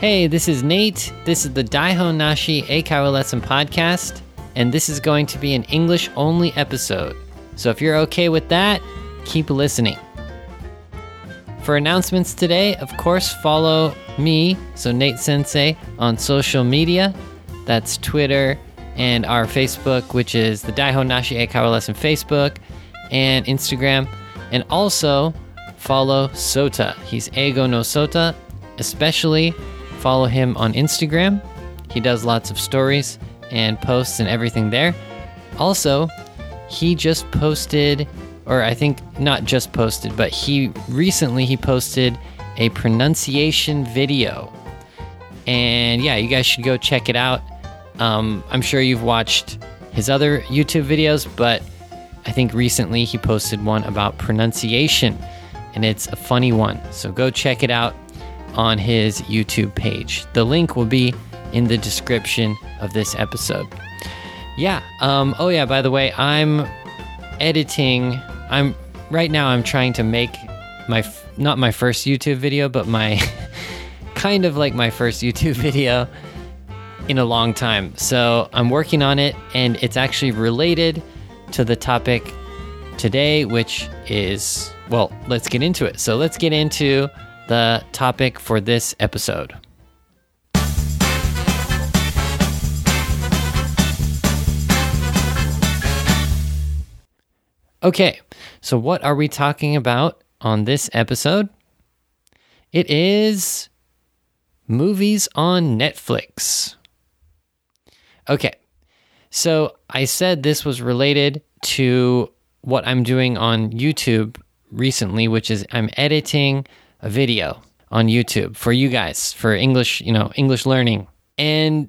Hey, this is Nate. This is the Daihon Nashi Eikaiwa Lesson Podcast, and this is going to be an English only episode. So if you're okay with that, keep listening. For announcements today, of course, follow me, so Nate Sensei, on social media. That's Twitter and our Facebook, which is the Daihon Nashi Eikaiwa Lesson Facebook and Instagram. And also follow Sota. He's Eigo no Sota. Especially follow him on Instagram. He does lots of stories and posts and everything there. Also, he just posted or I think not just posted, but he recently he posted a pronunciation video. And yeah, you guys should go check it out. Um, I'm sure you've watched his other YouTube videos, but I think recently he posted one about pronunciation, and it's a funny one. So go check it out on his YouTube page. The link will be in the description of this episode. Yeah. Um, oh yeah. By the way, I'm editing. I'm right now. I'm trying to make my not my first YouTube video, but my kind of like my first YouTube video in a long time. So I'm working on it, and it's actually related to the topic today, which is well. Let's get into it. So let's get into the topic for this episode. Okay, so what are we talking about on this episode? It is movies on Netflix. Okay, so I said this was related to what I'm doing on YouTube recently, which is I'm editing a video on YouTube for you guys for English, you know, English learning. And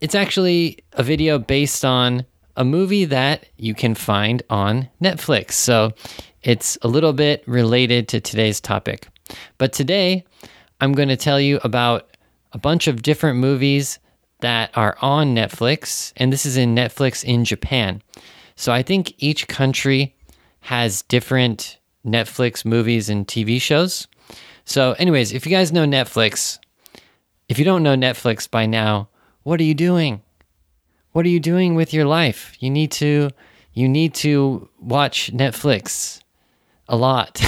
it's actually a video based on a movie that you can find on Netflix. So it's a little bit related to today's topic. But today, I'm going to tell you about a bunch of different movies that are on Netflix, and this is in Netflix in Japan. So I think each country has different Netflix movies and TV shows. So, anyways, if you guys know Netflix, if you don't know Netflix by now, what are you doing? What are you doing with your life? You need to you need to watch Netflix a lot.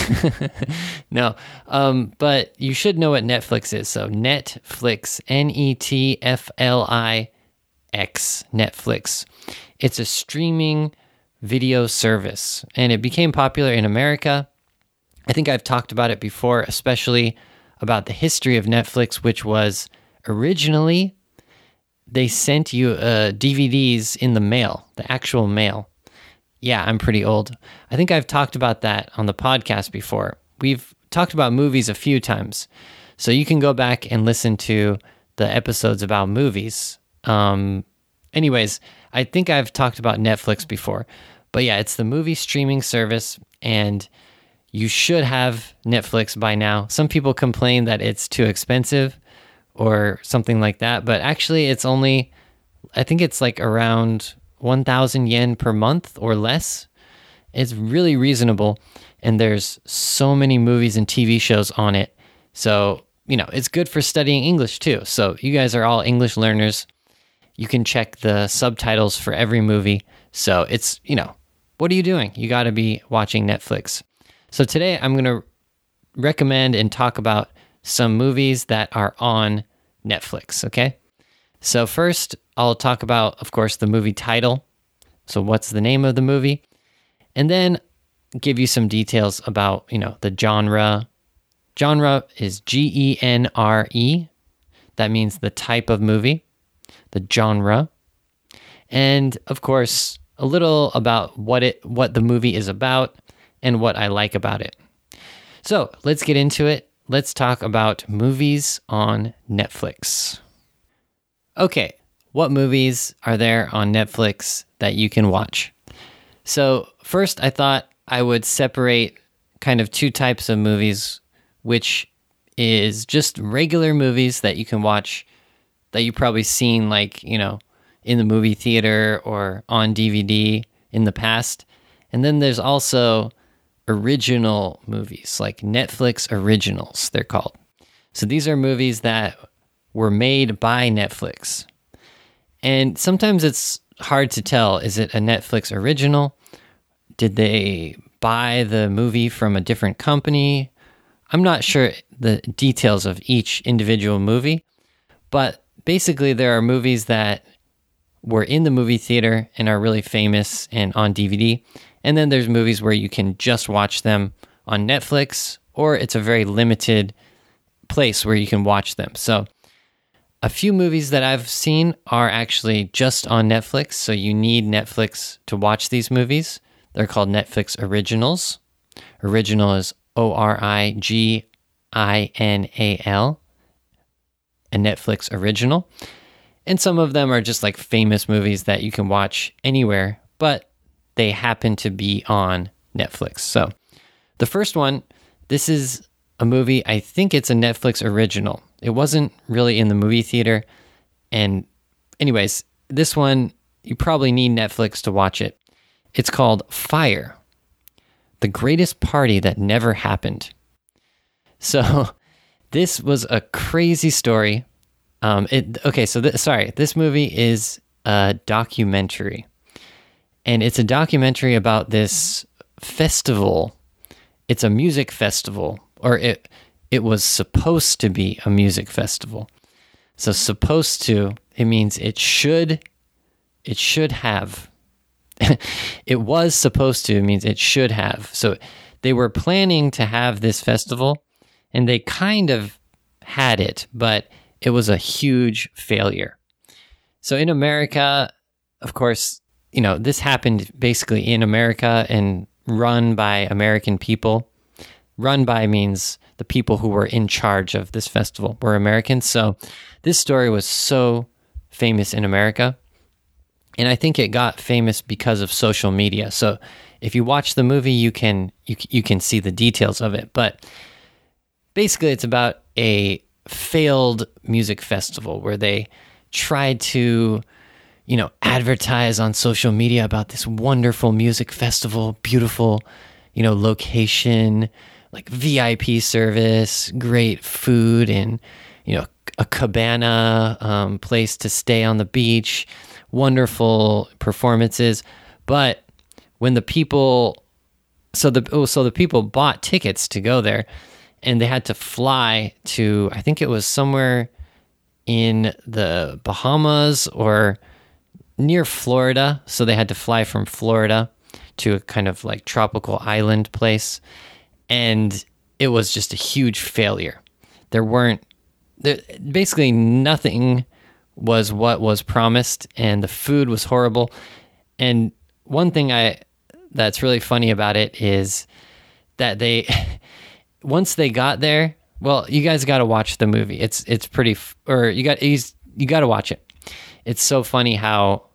no, um, but you should know what Netflix is. So Netflix, N E T F L I X, Netflix. It's a streaming video service, and it became popular in America. I think I've talked about it before, especially about the history of Netflix, which was originally they sent you uh, DVDs in the mail, the actual mail. Yeah, I'm pretty old. I think I've talked about that on the podcast before. We've talked about movies a few times. So you can go back and listen to the episodes about movies. Um, anyways, I think I've talked about Netflix before. But yeah, it's the movie streaming service, and you should have Netflix by now. Some people complain that it's too expensive or something like that, but actually, it's only, I think it's like around 1,000 yen per month or less. It's really reasonable, and there's so many movies and TV shows on it. So, you know, it's good for studying English too. So, you guys are all English learners. You can check the subtitles for every movie. So, it's, you know, what are you doing? You got to be watching Netflix. So, today I'm going to recommend and talk about some movies that are on Netflix, okay? So, first, I'll talk about, of course, the movie title. So, what's the name of the movie? And then give you some details about, you know, the genre. Genre is G E N R E. That means the type of movie, the genre. And of course, a little about what it what the movie is about and what I like about it. So, let's get into it. Let's talk about movies on Netflix. Okay, what movies are there on Netflix that you can watch? So, first, I thought I would separate kind of two types of movies, which is just regular movies that you can watch that you've probably seen, like, you know, in the movie theater or on DVD in the past. And then there's also original movies, like Netflix originals, they're called. So these are movies that were made by Netflix. And sometimes it's hard to tell is it a Netflix original? Did they buy the movie from a different company? I'm not sure the details of each individual movie, but basically, there are movies that were in the movie theater and are really famous and on DVD. And then there's movies where you can just watch them on Netflix, or it's a very limited place where you can watch them. So, a few movies that I've seen are actually just on Netflix. So, you need Netflix to watch these movies. They're called Netflix Originals. Original is O R I G I N A L, a Netflix original. And some of them are just like famous movies that you can watch anywhere, but they happen to be on Netflix. So the first one, this is a movie, I think it's a Netflix original. It wasn't really in the movie theater. And, anyways, this one, you probably need Netflix to watch it. It's called Fyre The Greatest Party That Never Happened. So, this was a crazy story. Um, it okay. So, th- sorry, this movie is a documentary, and it's a documentary about this festival. It's a music festival, or it it was supposed to be a music festival. So, supposed to it means it should it should have. it was supposed to means it should have. So, they were planning to have this festival and they kind of had it, but it was a huge failure. So in America, of course, you know, this happened basically in America and run by American people. Run by means the people who were in charge of this festival were Americans. So this story was so famous in America. And I think it got famous because of social media. So if you watch the movie, you can you, you can see the details of it. But basically it's about a failed music festival where they tried to you know advertise on social media about this wonderful music festival beautiful you know location like vip service great food and you know a cabana um, place to stay on the beach wonderful performances. But when the people so the oh, so the people bought tickets to go there and they had to fly to I think it was somewhere in the Bahamas or near Florida. So they had to fly from Florida to a kind of like tropical island place. And it was just a huge failure. There weren't, there, basically, nothing was what was promised, and the food was horrible. And one thing I that's really funny about it is that they once they got there, well, you guys got to watch the movie. It's it's pretty, or you got you got to watch it. It's so funny how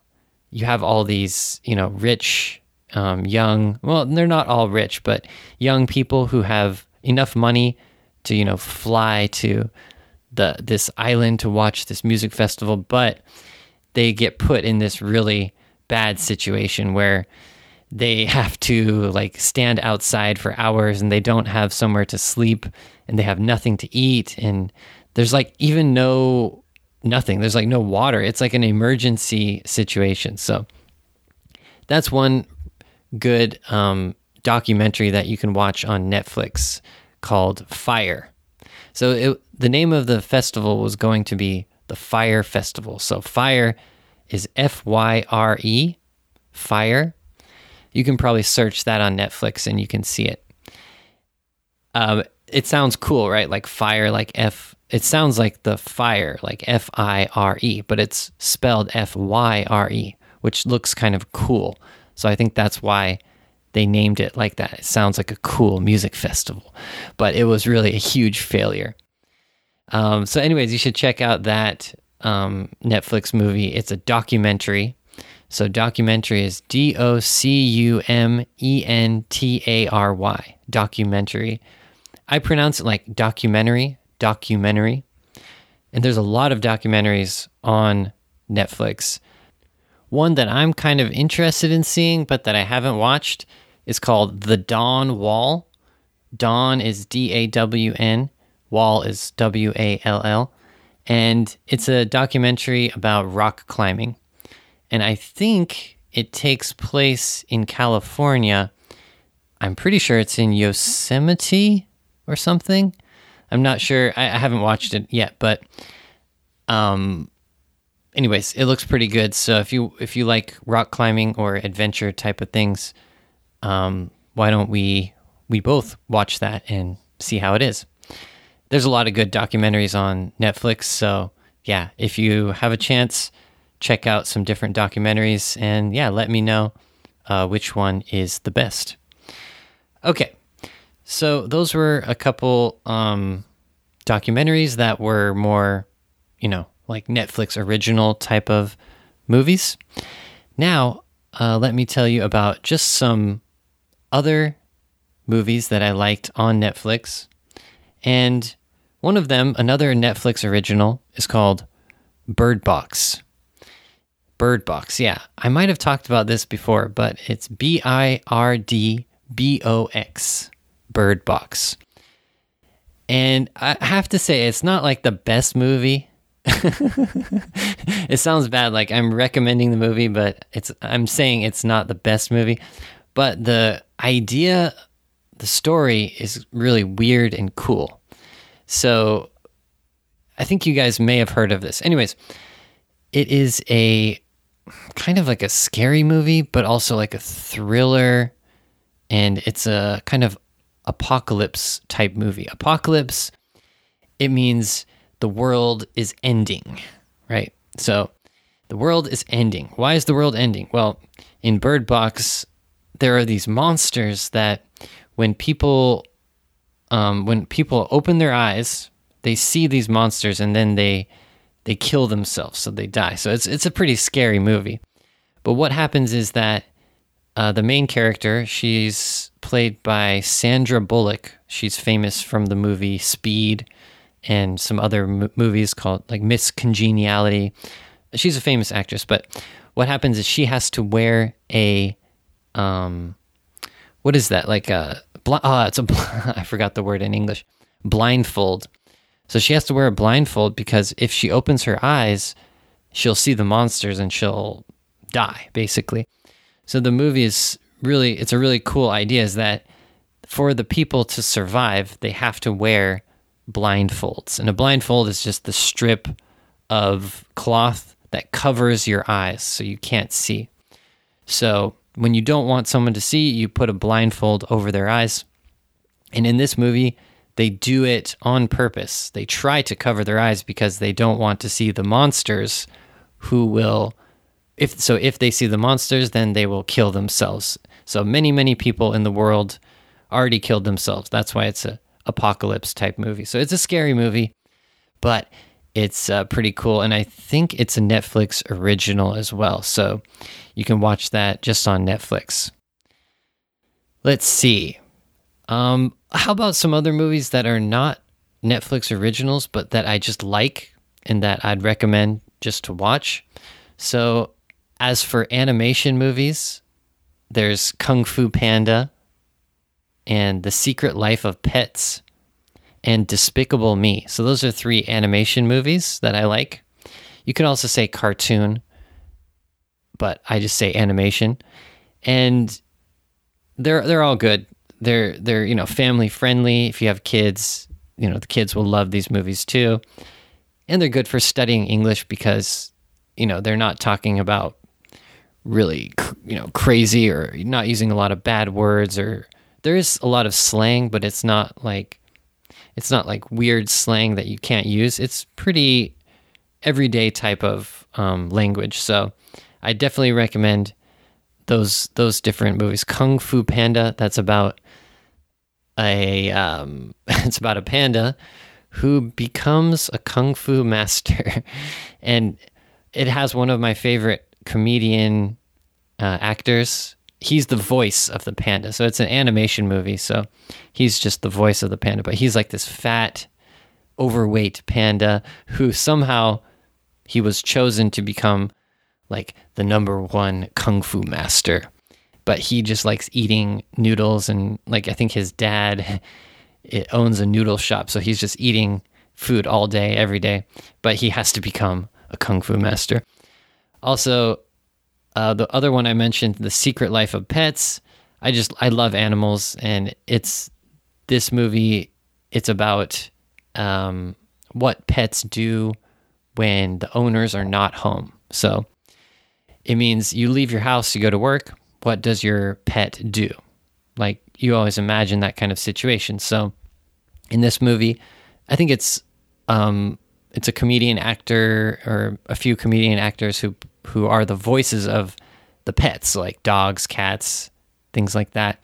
you have all these, you know, rich, um, young. Well, they're not all rich, but young people who have enough money to, you know, fly to the this island to watch this music festival, but they get put in this really bad situation where they have to like stand outside for hours and they don't have somewhere to sleep and they have nothing to eat and there's like even no nothing there's like no water it's like an emergency situation so that's one good um, documentary that you can watch on netflix called Fyre so it, the name of the festival was going to be the Fyre festival so Fyre is f-y-r-e Fyre you can probably search that on Netflix and you can see it. Um, it sounds cool, right? Like fire, like F. It sounds like the fire, like F I R E, but it's spelled F Y R E, which looks kind of cool. So I think that's why they named it like that. It sounds like a cool music festival, but it was really a huge failure. Um, so, anyways, you should check out that um, Netflix movie. It's a documentary so documentary is D O C U M E N T A R Y. Documentary. I pronounce it like documentary, documentary. And there's a lot of documentaries on Netflix. One that I'm kind of interested in seeing, but that I haven't watched, is called The Dawn Wall. Dawn is D A W N, Wall is W A L L. and it's a documentary about rock climbing. And I think it takes place in California. I'm pretty sure it's in Yosemite or something. I'm not sure. I, I haven't watched it yet, but um, anyways, it looks pretty good. So if you if you like rock climbing or adventure type of things, um, why don't we we both watch that and see how it is? There's a lot of good documentaries on Netflix, so yeah, if you have a chance, check out some different documentaries and yeah, let me know uh, which one is the best. Okay, so those were a couple um, documentaries that were more, you know, like Netflix original type of movies. Now, uh, let me tell you about just some other movies that I liked on Netflix. And one of them, another Netflix original, is called Bird Box. Bird Box, yeah. I might have talked about this before, but it's B I R D B O X. Bird Box. And I have to say, it's not like the best movie. it sounds bad, like I'm recommending the movie, but it's I'm saying it's not the best movie. But the idea, the story is really weird and cool. So I think you guys may have heard of this. Anyways, it is a kind of like a scary movie, but also like a thriller. And it's a kind of apocalypse type movie. Apocalypse, it means the world is ending, right? So the world is ending. Why is the world ending? Well, in Bird Box, there are these monsters that when people um, when people open their eyes, they see these monsters and then they they kill themselves, so they die. So it's it's a pretty scary movie. But what happens is that uh, the main character, she's played by Sandra Bullock. She's famous from the movie Speed and some other m- movies called like Miss Congeniality. She's a famous actress, but what happens is she has to wear a um what is that? Like a bl- oh, it's a bl- I forgot the word in English. Blindfold. So she has to wear a blindfold because if she opens her eyes, she'll see the monsters and she'll die basically. So the movie is really it's a really cool idea is that for the people to survive, they have to wear blindfolds. And a blindfold is just the strip of cloth that covers your eyes so you can't see. So when you don't want someone to see, you put a blindfold over their eyes. And in this movie, they do it on purpose. They try to cover their eyes because they don't want to see the monsters who will if so if they see the monsters then they will kill themselves. So many many people in the world already killed themselves. That's why it's a apocalypse type movie. So it's a scary movie but it's uh, pretty cool and i think it's a netflix original as well. So you can watch that just on netflix. Let's see. Um, how about some other movies that are not netflix originals but that i just like and that i'd recommend just to watch? So as for animation movies, there's Kung Fu Panda and The Secret Life of Pets and Despicable Me. So those are three animation movies that I like. You could also say cartoon, but I just say animation. And they're they're all good. They're they're, you know, family friendly. If you have kids, you know, the kids will love these movies too. And they're good for studying English because, you know, they're not talking about really you know crazy or not using a lot of bad words or there is a lot of slang but it's not like it's not like weird slang that you can't use. It's pretty everyday type of um, language. So i definitely recommend those those different movies. Kung fu panda that's about a um, it's about a panda who becomes a kung fu master. And it has one of my favorite comedian uh, actors. He's the voice of the panda. So it's an animation movie. So he's just the voice of the panda. But he's like this fat, overweight panda who somehow he was chosen to become like the number one kung fu master. But he just likes eating noodles and like I think his dad it owns a noodle shop, so he's just eating food all day, every day, but he has to become a kung fu master. Also, uh, the other one I mentioned, The Secret Life of Pets. I just I love animals, and it's this movie. It's about um, what pets do when the owners are not home. So it means you leave your house, to go to work. What does your pet do? Like you always imagine that kind of situation. So in this movie, I think it's um, it's a comedian actor or a few comedian actors who who are the voices of the pets, like dogs, cats, things like that.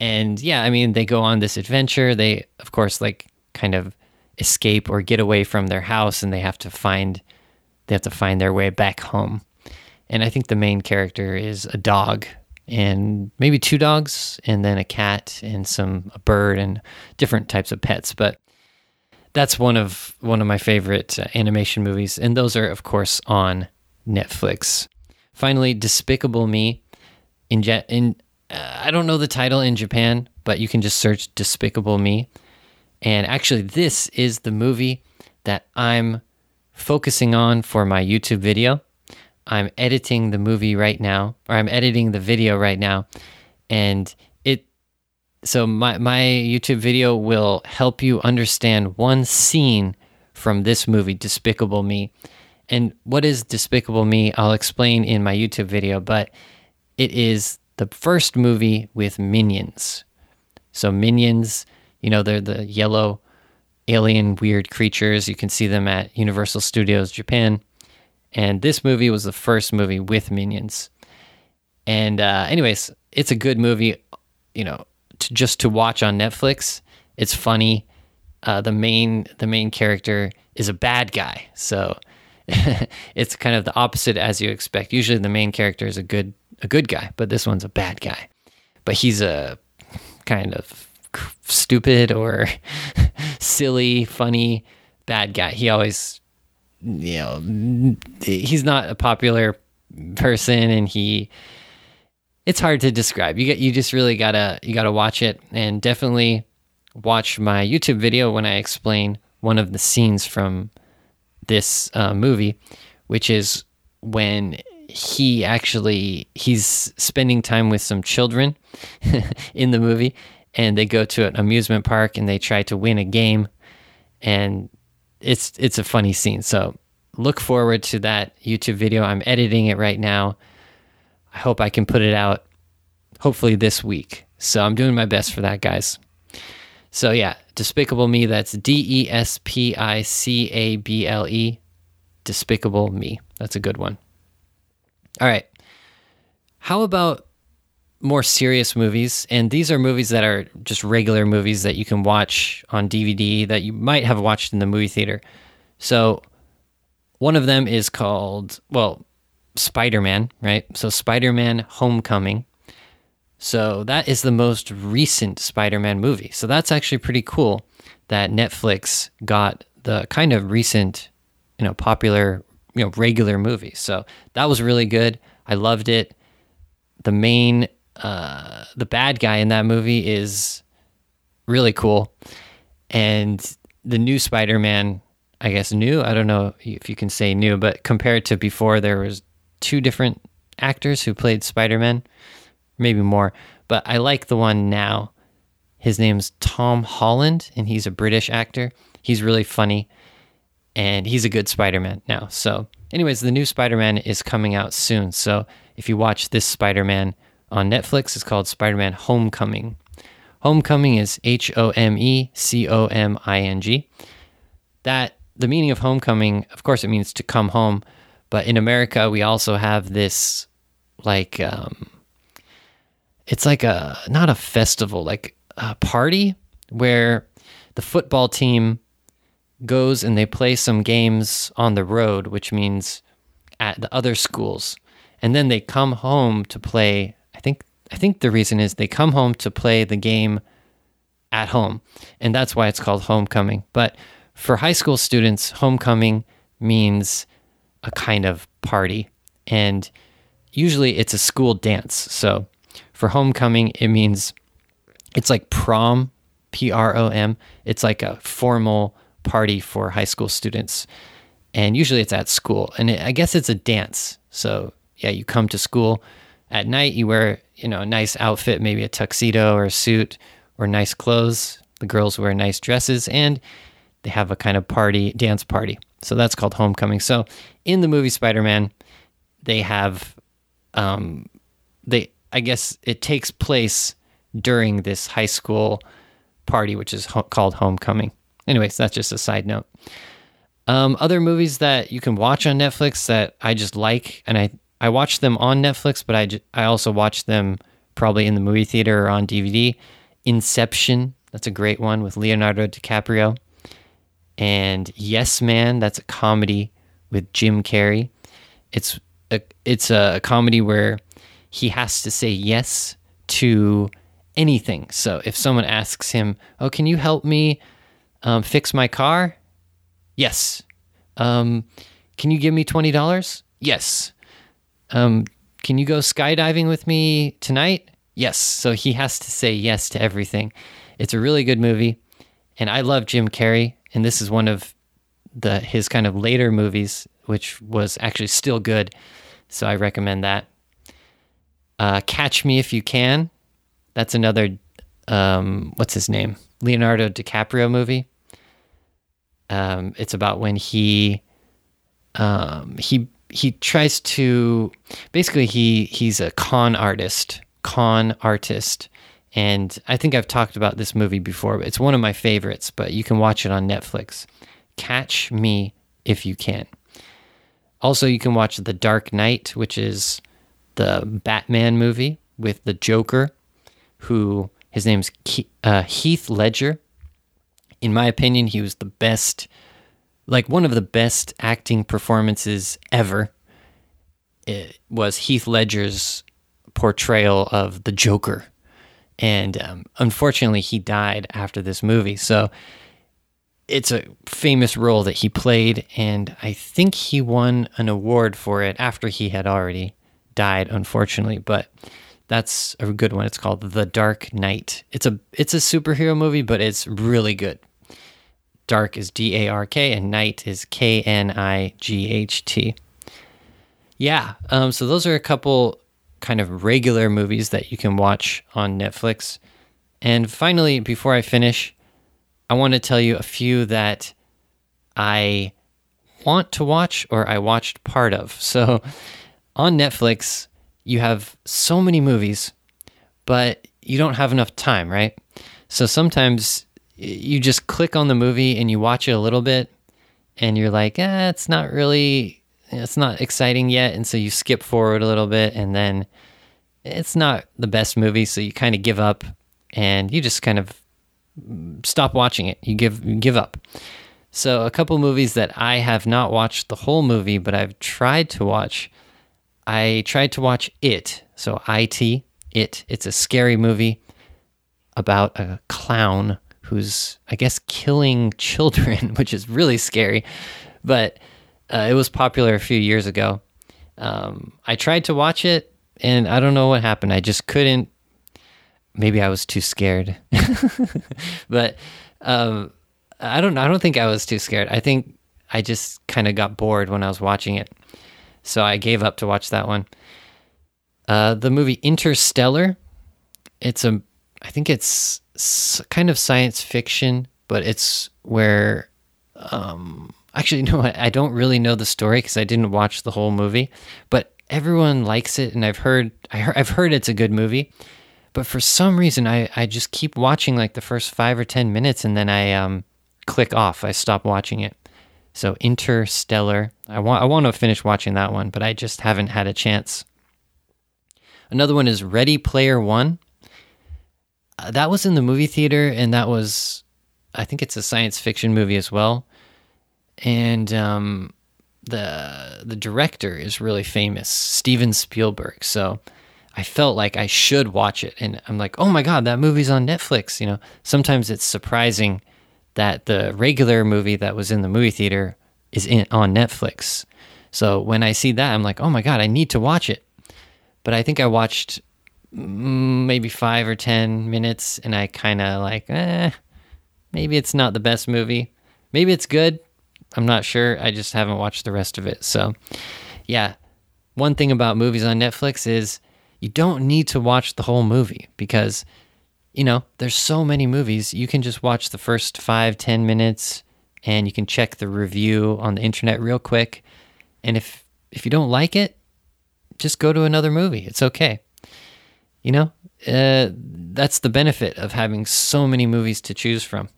And yeah, I mean, they go on this adventure. They, of course, like kind of escape or get away from their house, and they have to find they have to find their way back home. And I think the main character is a dog and maybe two dogs and then a cat and some a bird and different types of pets but that's one of one of my favorite uh, animation movies and those are of course on Netflix finally Despicable Me in in uh, I don't know the title in Japan but you can just search Despicable Me and actually this is the movie that I'm focusing on for my YouTube video I'm editing the movie right now, or I'm editing the video right now, and it. So my my YouTube video will help you understand one scene from this movie, Despicable Me. And what is Despicable Me? I'll explain in my YouTube video, but it is the first movie with minions. So minions, you know, they're the yellow alien weird creatures. You can see them at Universal Studios Japan. And this movie was the first movie with minions. And uh, anyways, it's a good movie, you know, to, just to watch on Netflix. It's funny. Uh, the main the main character is a bad guy, so it's kind of the opposite as you expect. Usually, the main character is a good a good guy, but this one's a bad guy. But he's a kind of stupid or silly, funny bad guy. He always you know he's not a popular person and he it's hard to describe you get you just really gotta you gotta watch it and definitely watch my youtube video when i explain one of the scenes from this uh, movie which is when he actually he's spending time with some children in the movie and they go to an amusement park and they try to win a game and it's it's a funny scene. So look forward to that YouTube video. I'm editing it right now. I hope I can put it out hopefully this week. So I'm doing my best for that, guys. So yeah, Despicable Me, that's D E S P I C A B L E. Despicable Me. That's a good one. All right. How about more serious movies, and these are movies that are just regular movies that you can watch on DVD that you might have watched in the movie theater. So, one of them is called, well, Spider Man, right? So, Spider Man Homecoming. So, that is the most recent Spider Man movie. So, that's actually pretty cool that Netflix got the kind of recent, you know, popular, you know, regular movie. So, that was really good. I loved it. The main uh, the bad guy in that movie is really cool, and the new Spider-Man, I guess new. I don't know if you can say new, but compared to before, there was two different actors who played Spider-Man, maybe more. But I like the one now. His name's Tom Holland, and he's a British actor. He's really funny, and he's a good Spider-Man now. So, anyways, the new Spider-Man is coming out soon. So, if you watch this Spider-Man on Netflix. It's called Spider Man Homecoming. Homecoming is H O M E C O M I N G. That the meaning of homecoming, of course, it means to come home, but in America we also have this like um, it's like a not a festival, like a party where the football team goes and they play some games on the road, which means at the other schools, and then they come home to play I think I think the reason is they come home to play the game at home, and that's why it's called homecoming. But for high school students, homecoming means a kind of party, and usually it's a school dance. So for homecoming, it means it's like prom, P R O M. It's like a formal party for high school students. And usually it's at school. And it, I guess it's a dance. So, yeah, you come to school at night, you wear, you know, a nice outfit, maybe a tuxedo or a suit or nice clothes. The girls wear nice dresses and they have a kind of party, dance party. So that's called homecoming. So in the movie Spider Man, they have, um, they, I guess it takes place during this high school party, which is ho- called homecoming. Anyways, that's just a side note. Um, other movies that you can watch on Netflix that I just like, and I I watch them on Netflix, but I j- I also watch them probably in the movie theater or on DVD. Inception, that's a great one with Leonardo DiCaprio, and Yes Man, that's a comedy with Jim Carrey. It's a it's a comedy where he has to say yes to anything. So if someone asks him, "Oh, can you help me um, fix my car?" Yes. Um, can you give me twenty dollars? Yes. Um, can you go skydiving with me tonight? Yes. So he has to say yes to everything. It's a really good movie, and I love Jim Carrey, and this is one of the his kind of later movies, which was actually still good. So I recommend that. Uh, Catch Me If You Can. That's another um, what's his name? Leonardo DiCaprio movie. Um, it's about when he um, he he tries to basically he he's a con artist, con artist, and I think I've talked about this movie before. But it's one of my favorites, but you can watch it on Netflix. Catch Me If You Can. Also, you can watch The Dark Knight, which is the Batman movie with the Joker, who his name's uh, Heath Ledger. In my opinion, he was the best, like one of the best acting performances ever. It was Heath Ledger's portrayal of the Joker. And um, unfortunately, he died after this movie. So it's a famous role that he played. And I think he won an award for it after he had already died, unfortunately. But that's a good one. It's called The Dark Knight. It's a it's a superhero movie, but it's really good. Dark is D A R K and Knight is K N I G H T. Yeah, um, so those are a couple kind of regular movies that you can watch on Netflix. And finally, before I finish, I want to tell you a few that I want to watch or I watched part of. So on Netflix, you have so many movies, but you don't have enough time, right? So sometimes you just click on the movie and you watch it a little bit and you're like, eh, it's not really, it's not exciting yet. And so you skip forward a little bit and then it's not the best movie. So you kind of give up and you just kind of stop watching it. You give, you give up. So a couple movies that I have not watched the whole movie, but I've tried to watch. I tried to watch It. So IT, It. It's a scary movie about a clown who's, I guess, killing children, which is really scary. But uh, it was popular a few years ago. Um, I tried to watch it, and I don't know what happened. I just couldn't. Maybe I was too scared. but um, I don't. I don't think I was too scared. I think I just kind of got bored when I was watching it, so I gave up to watch that one. Uh, the movie Interstellar. It's a. I think it's kind of science fiction, but it's where. Um, actually, no, I don't really know the story because I didn't watch the whole movie, but everyone likes it, and I've heard, I heard I've heard it's a good movie. But for some reason, I, I just keep watching like the first five or ten minutes, and then I um, click off. I stop watching it. So Interstellar. I want I want to finish watching that one, but I just haven't had a chance. Another one is Ready Player One. Uh, that was in the movie theater, and that was, I think it's a science fiction movie as well. And um, the the director is really famous, Steven Spielberg. So I felt like I should watch it, and I'm like, oh my god, that movie's on Netflix. You know, sometimes it's surprising that the regular movie that was in the movie theater is in on Netflix. So when I see that, I'm like, oh my god, I need to watch it. But I think I watched mm, maybe five or ten minutes, and I kind of like, eh, maybe it's not the best movie. Maybe it's good. I'm not sure. I just haven't watched the rest of it. So, yeah. One thing about movies on Netflix is you don't need to watch the whole movie because, you know, there's so many movies. You can just watch the first five, ten minutes and you can check the review on the internet real quick. And if if you don't like it, just go to another movie. It's okay. You know, uh, that's the benefit of having so many movies to choose from.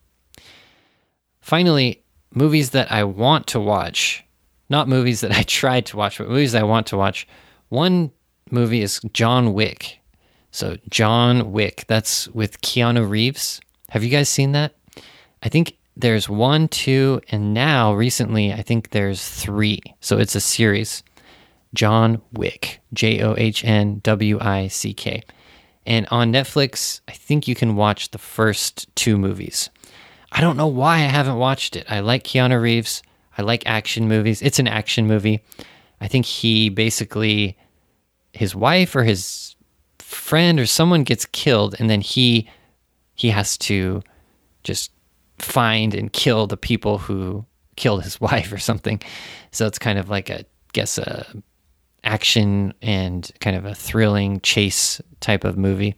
Finally, movies that I want to watch, not movies that I tried to watch, but movies I want to watch. One movie is John Wick. So, John Wick, that's with Keanu Reeves. Have you guys seen that? I think there's one, two, and now recently, I think there's three. So, it's a series. John Wick, J O H N W I C K. And on Netflix, I think you can watch the first two movies. I don't know why I haven't watched it. I like Keanu Reeves. I like action movies. It's an action movie. I think he basically, his wife or his friend or someone gets killed, and then he he has to just find and kill the people who killed his wife or something. So it's kind of like a guess a action and kind of a thrilling chase type of movie.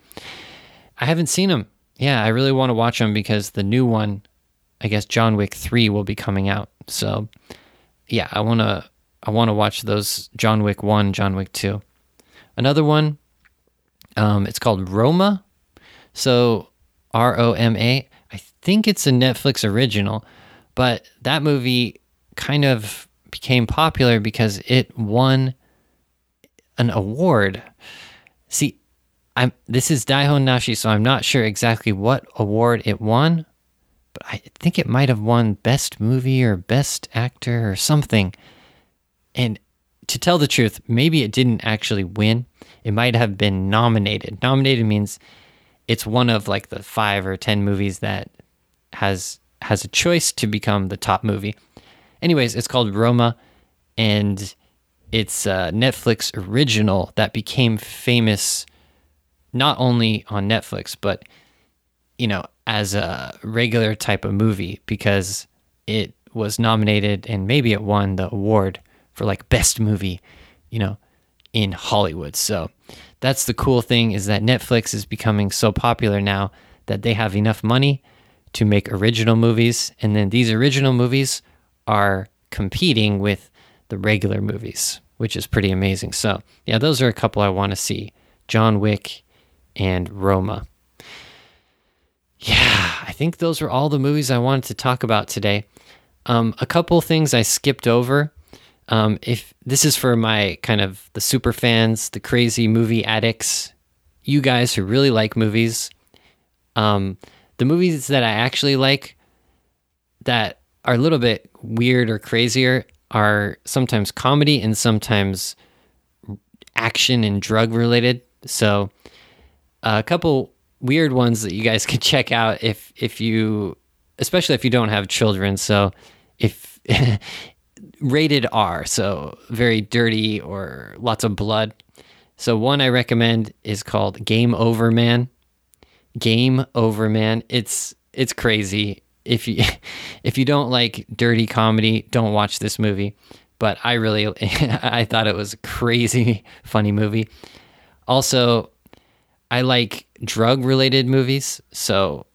I haven't seen them. Yeah, I really want to watch them because the new one, I guess John Wick 3 will be coming out. So, yeah, I want to I want to watch those John Wick 1, John Wick 2. Another one um it's called Roma. So R O M A. I think it's a Netflix original, but that movie kind of became popular because it won an award. See, I'm this is Daihon Nashi, so I'm not sure exactly what award it won, but I think it might have won best movie or best actor or something. And to tell the truth, maybe it didn't actually win. It might have been nominated. Nominated means it's one of like the 5 or 10 movies that has has a choice to become the top movie. Anyways, it's called Roma and it's a Netflix original that became famous not only on Netflix, but you know, as a regular type of movie because it was nominated and maybe it won the award for like best movie, you know, in Hollywood. So that's the cool thing is that Netflix is becoming so popular now that they have enough money to make original movies and then these original movies are competing with the regular movies, which is pretty amazing. So, yeah, those are a couple I want to see John Wick and Roma. Yeah, I think those are all the movies I wanted to talk about today. Um, a couple things I skipped over. Um, if this is for my kind of the super fans, the crazy movie addicts, you guys who really like movies, um, the movies that I actually like that are a little bit weird or crazier are sometimes comedy and sometimes action and drug related. So a couple weird ones that you guys can check out if if you especially if you don't have children. So if rated R, so very dirty or lots of blood. So one I recommend is called Game Over Man. Game Over Man. It's it's crazy if you if you don't like dirty comedy, don't watch this movie. But I really I thought it was a crazy funny movie. Also, I like drug related movies. So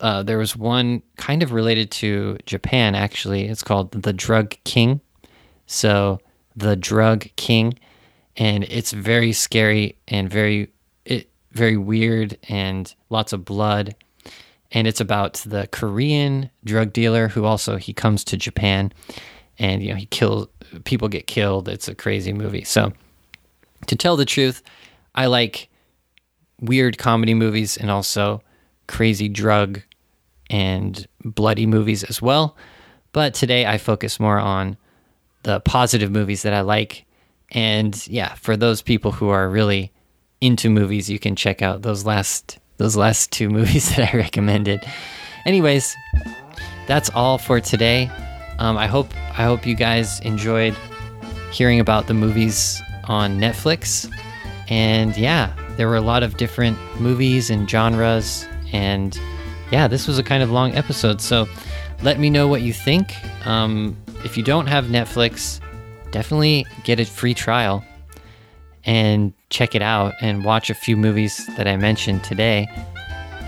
uh, there was one kind of related to Japan actually. It's called The Drug King. So The Drug King, and it's very scary and very it very weird and lots of blood and it's about the Korean drug dealer who also he comes to Japan and you know he kills people get killed. It's a crazy movie. So to tell the truth, I like weird comedy movies and also crazy drug and bloody movies as well. But today I focus more on the positive movies that I like. And yeah, for those people who are really into movies, you can check out those last those last two movies that I recommended. Anyways, that's all for today. Um, I hope I hope you guys enjoyed hearing about the movies on Netflix. And yeah, there were a lot of different movies and genres. And yeah, this was a kind of long episode. So let me know what you think. Um, if you don't have Netflix, definitely get a free trial and check it out and watch a few movies that I mentioned today.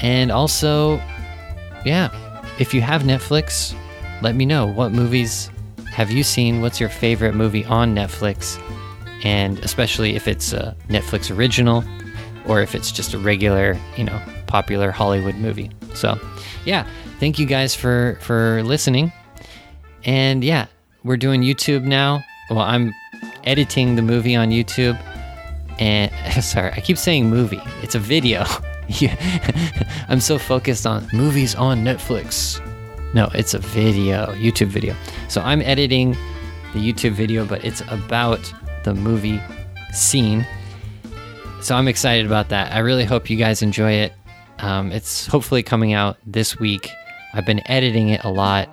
And also, yeah, if you have Netflix, let me know what movies have you seen? What's your favorite movie on Netflix? And especially if it's a Netflix original or if it's just a regular, you know, popular Hollywood movie. So, yeah, thank you guys for for listening. And yeah, we're doing YouTube now. Well, I'm editing the movie on YouTube. And sorry, I keep saying movie. It's a video. I'm so focused on movies on Netflix. No, it's a video, YouTube video. So I'm editing the YouTube video, but it's about the movie scene. So I'm excited about that. I really hope you guys enjoy it. Um, it's hopefully coming out this week. I've been editing it a lot.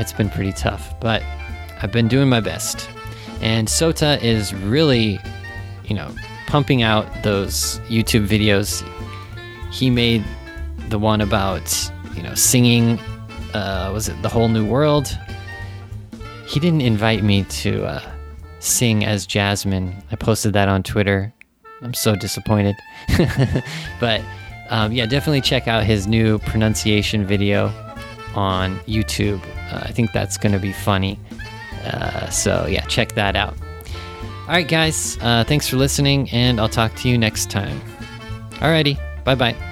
It's been pretty tough, but I've been doing my best. And Sota is really, you know, pumping out those YouTube videos. He made the one about, you know, singing, uh, was it The Whole New World? He didn't invite me to uh, sing as Jasmine. I posted that on Twitter. I'm so disappointed. but um, yeah, definitely check out his new pronunciation video on YouTube. Uh, I think that's going to be funny. Uh, so yeah, check that out. All right, guys, uh, thanks for listening, and I'll talk to you next time. Alrighty, bye bye.